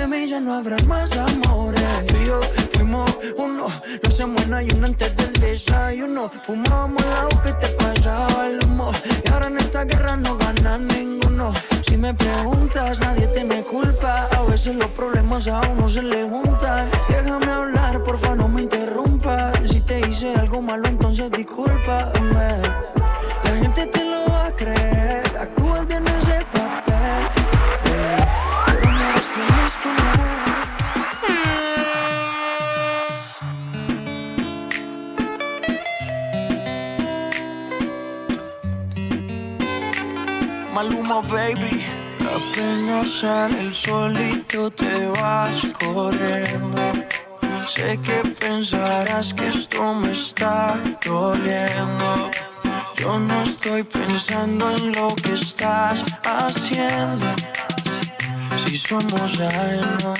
De mí ya no habrá más amores. Tú yo fuimos uno. No hacemos nada y uno antes del desayuno. Fumábamos el agua que te pasaba el humo. Y ahora en esta guerra no gana ninguno. Si me preguntas, nadie te me culpa. A veces los problemas a uno se le juntan. Déjame hablar, porfa, no me interrumpas. Si te hice algo malo, entonces discúlpame. La gente te lo va a creer. Sale el solito te vas corriendo. Sé que pensarás que esto me está doliendo. Yo no estoy pensando en lo que estás haciendo. Si somos ajenos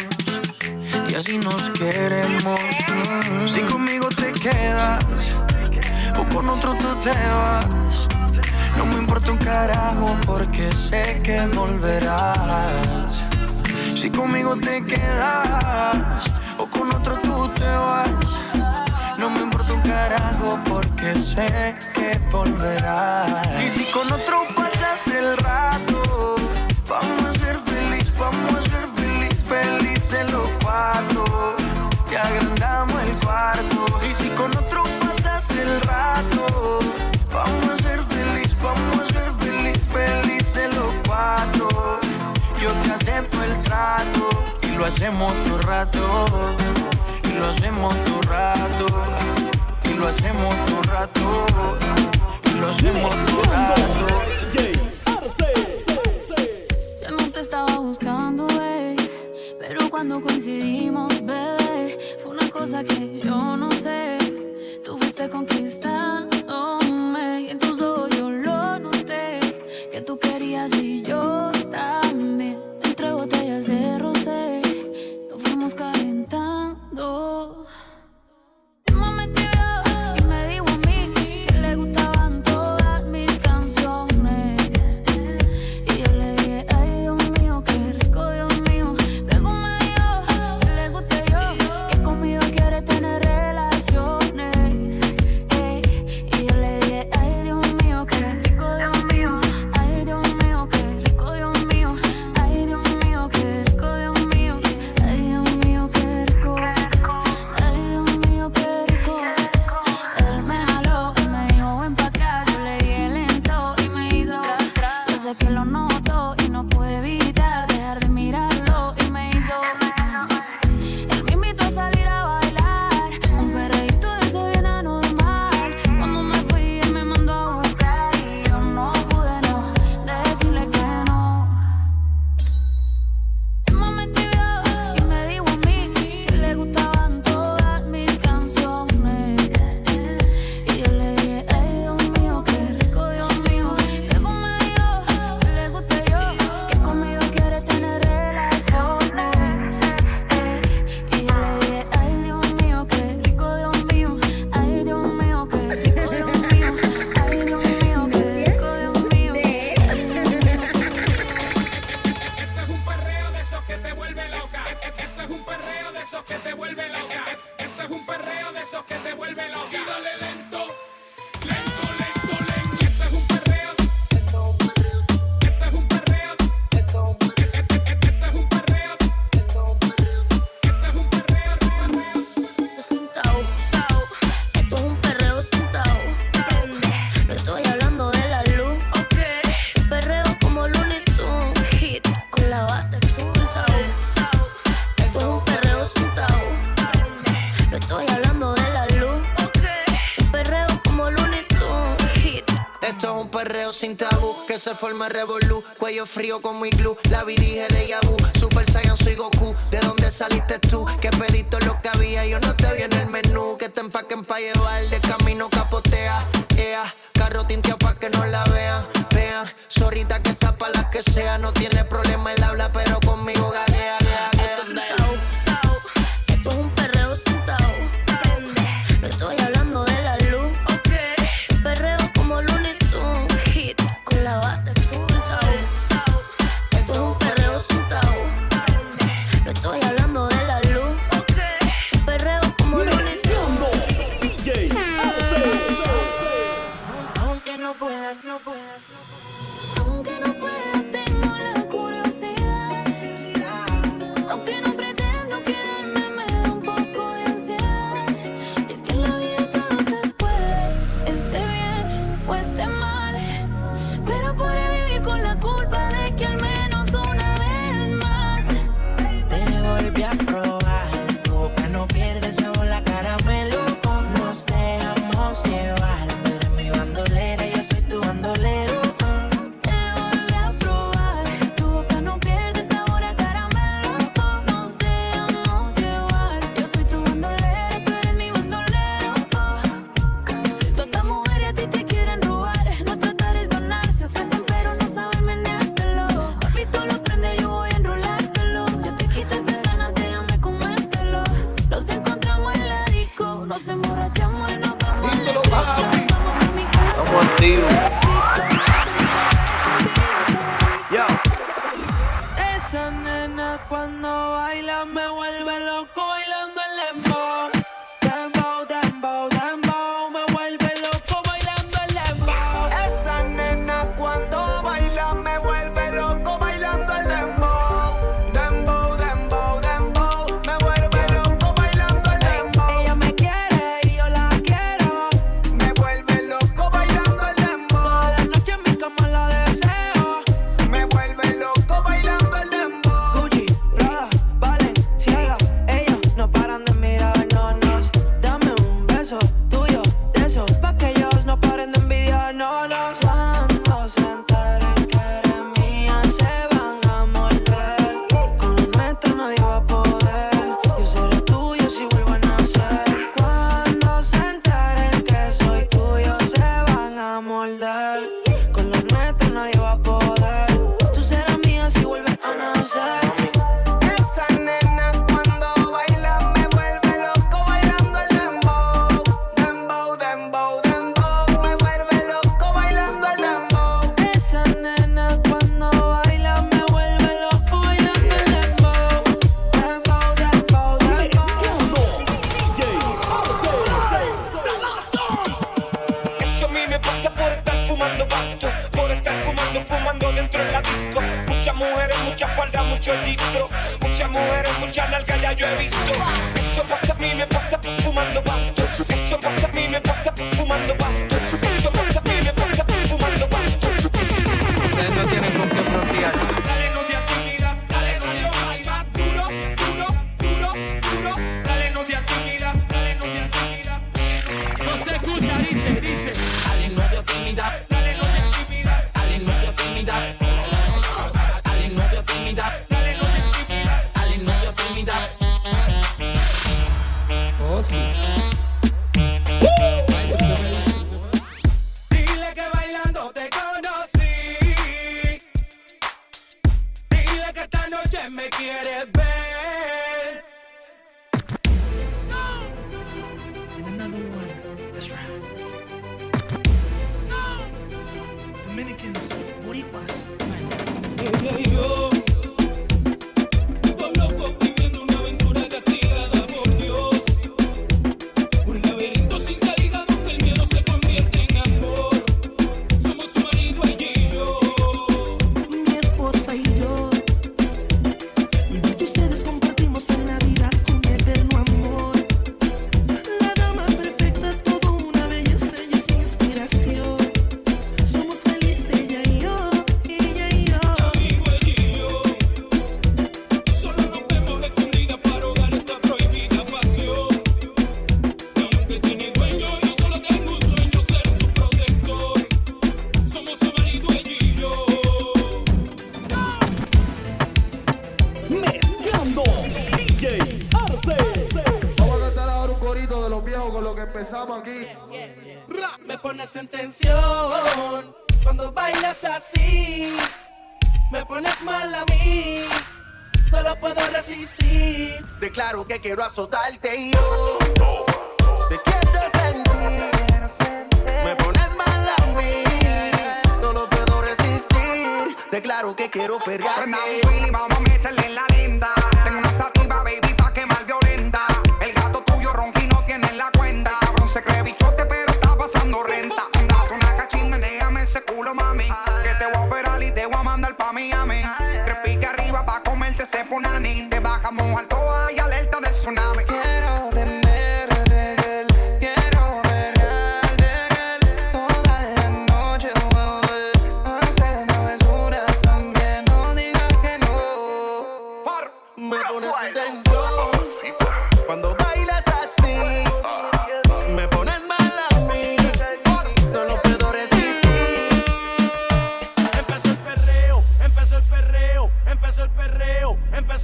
y así nos queremos. Si conmigo te quedas o con otro tú te vas. No me importa un carajo porque sé que volverás. Si conmigo te quedas o con otro tú te vas. No me importa un carajo porque sé que volverás. Y si con otro pasas el rato, vamos a ser feliz, vamos a ser feliz, felices los cuatro. Te agrandamos el cuarto. Y si con otro pasas el rato, el trato y lo hacemos todo rato. Y lo hacemos todo rato. Y lo hacemos todo rato. Y lo hacemos todo Mezclando rato. Yo no te estaba buscando, bebé. Pero cuando coincidimos, bebé, fue una cosa que yo no sé. Tú fuiste conquistándome se forma revolú. Cuello frío como iglú. La vi dije de Yabu. Super Saiyan soy Goku. ¿De dónde saliste tú? Que pedito lo que había. Yo no te vi en el menú. Que te empaquen pa' llevar. De camino capotea. Ea. Carro tinteado pa' que no la vean. Vean. Zorrita que está pa' las que sea. No tiene problema el cuando baila me vuelve loco y Dile que bailando te conocí. Dile que esta noche me quieres ver. No. Dominicans Buripas Vamos a cantar ahora un corito de los viejos con lo que empezamos aquí. Me pones en tensión cuando bailas así. Me pones mal a mí. No lo puedo resistir. Declaro que quiero azotarte y yo. Te quiero sentir. Me pones mal a mí. No lo puedo resistir. Declaro que quiero pegarte. Vamos a meterle en la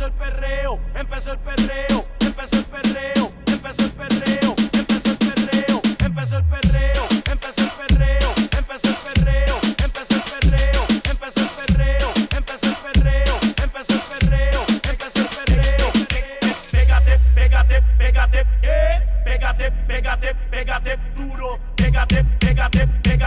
empezó el perreo, empezó el perreo, empezó el perreo, empezó el perreo, empezó el perreo, empezó el perreo, empezó el perreo, empezó el perreo, empezó el perreo, empezó el perreo, empezó el perreo, empezó el perreo, empezó el perreo. Pégate, pégate, pégate, eh, pégate, pégate, pégate duro, pégate, pégate, pégate